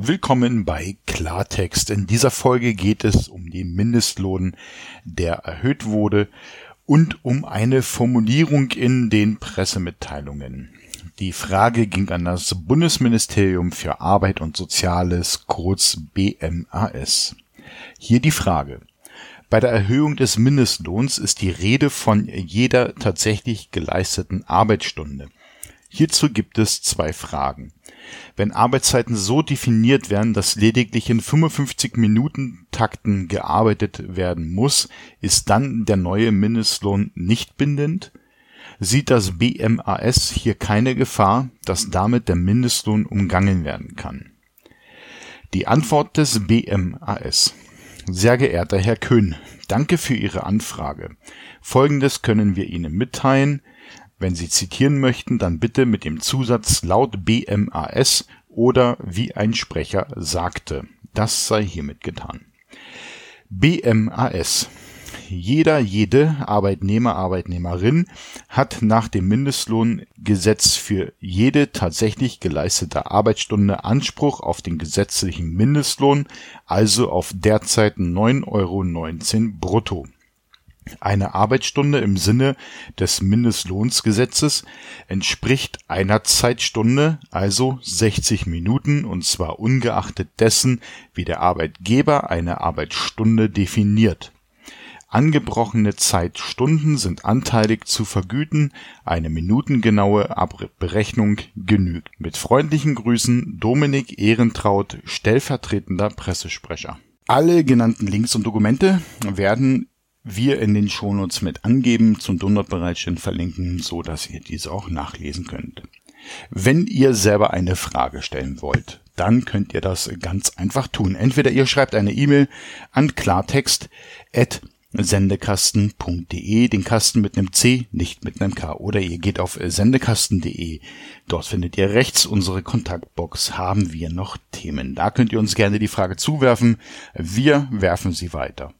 Willkommen bei Klartext. In dieser Folge geht es um den Mindestlohn, der erhöht wurde und um eine Formulierung in den Pressemitteilungen. Die Frage ging an das Bundesministerium für Arbeit und Soziales, kurz BMAS. Hier die Frage. Bei der Erhöhung des Mindestlohns ist die Rede von jeder tatsächlich geleisteten Arbeitsstunde. Hierzu gibt es zwei Fragen. Wenn Arbeitszeiten so definiert werden, dass lediglich in 55-Minuten-Takten gearbeitet werden muss, ist dann der neue Mindestlohn nicht bindend? Sieht das BMAS hier keine Gefahr, dass damit der Mindestlohn umgangen werden kann? Die Antwort des BMAS. Sehr geehrter Herr Köhn, danke für Ihre Anfrage. Folgendes können wir Ihnen mitteilen. Wenn Sie zitieren möchten, dann bitte mit dem Zusatz laut BMAS oder wie ein Sprecher sagte. Das sei hiermit getan. BMAS jeder, jede Arbeitnehmer, Arbeitnehmerin hat nach dem Mindestlohngesetz für jede tatsächlich geleistete Arbeitsstunde Anspruch auf den gesetzlichen Mindestlohn, also auf derzeit 9,19 Euro brutto eine Arbeitsstunde im Sinne des Mindestlohnsgesetzes entspricht einer Zeitstunde, also 60 Minuten, und zwar ungeachtet dessen, wie der Arbeitgeber eine Arbeitsstunde definiert. Angebrochene Zeitstunden sind anteilig zu vergüten, eine minutengenaue Berechnung genügt. Mit freundlichen Grüßen Dominik Ehrentraut, stellvertretender Pressesprecher. Alle genannten Links und Dokumente werden wir in den Shownotes mit angeben, zum Download bereitstellen verlinken, so dass ihr diese auch nachlesen könnt. Wenn ihr selber eine Frage stellen wollt, dann könnt ihr das ganz einfach tun. Entweder ihr schreibt eine E-Mail an klartext@sendekasten.de, den Kasten mit einem C, nicht mit einem K, oder ihr geht auf sendekasten.de. Dort findet ihr rechts unsere Kontaktbox. Haben wir noch Themen? Da könnt ihr uns gerne die Frage zuwerfen. Wir werfen sie weiter.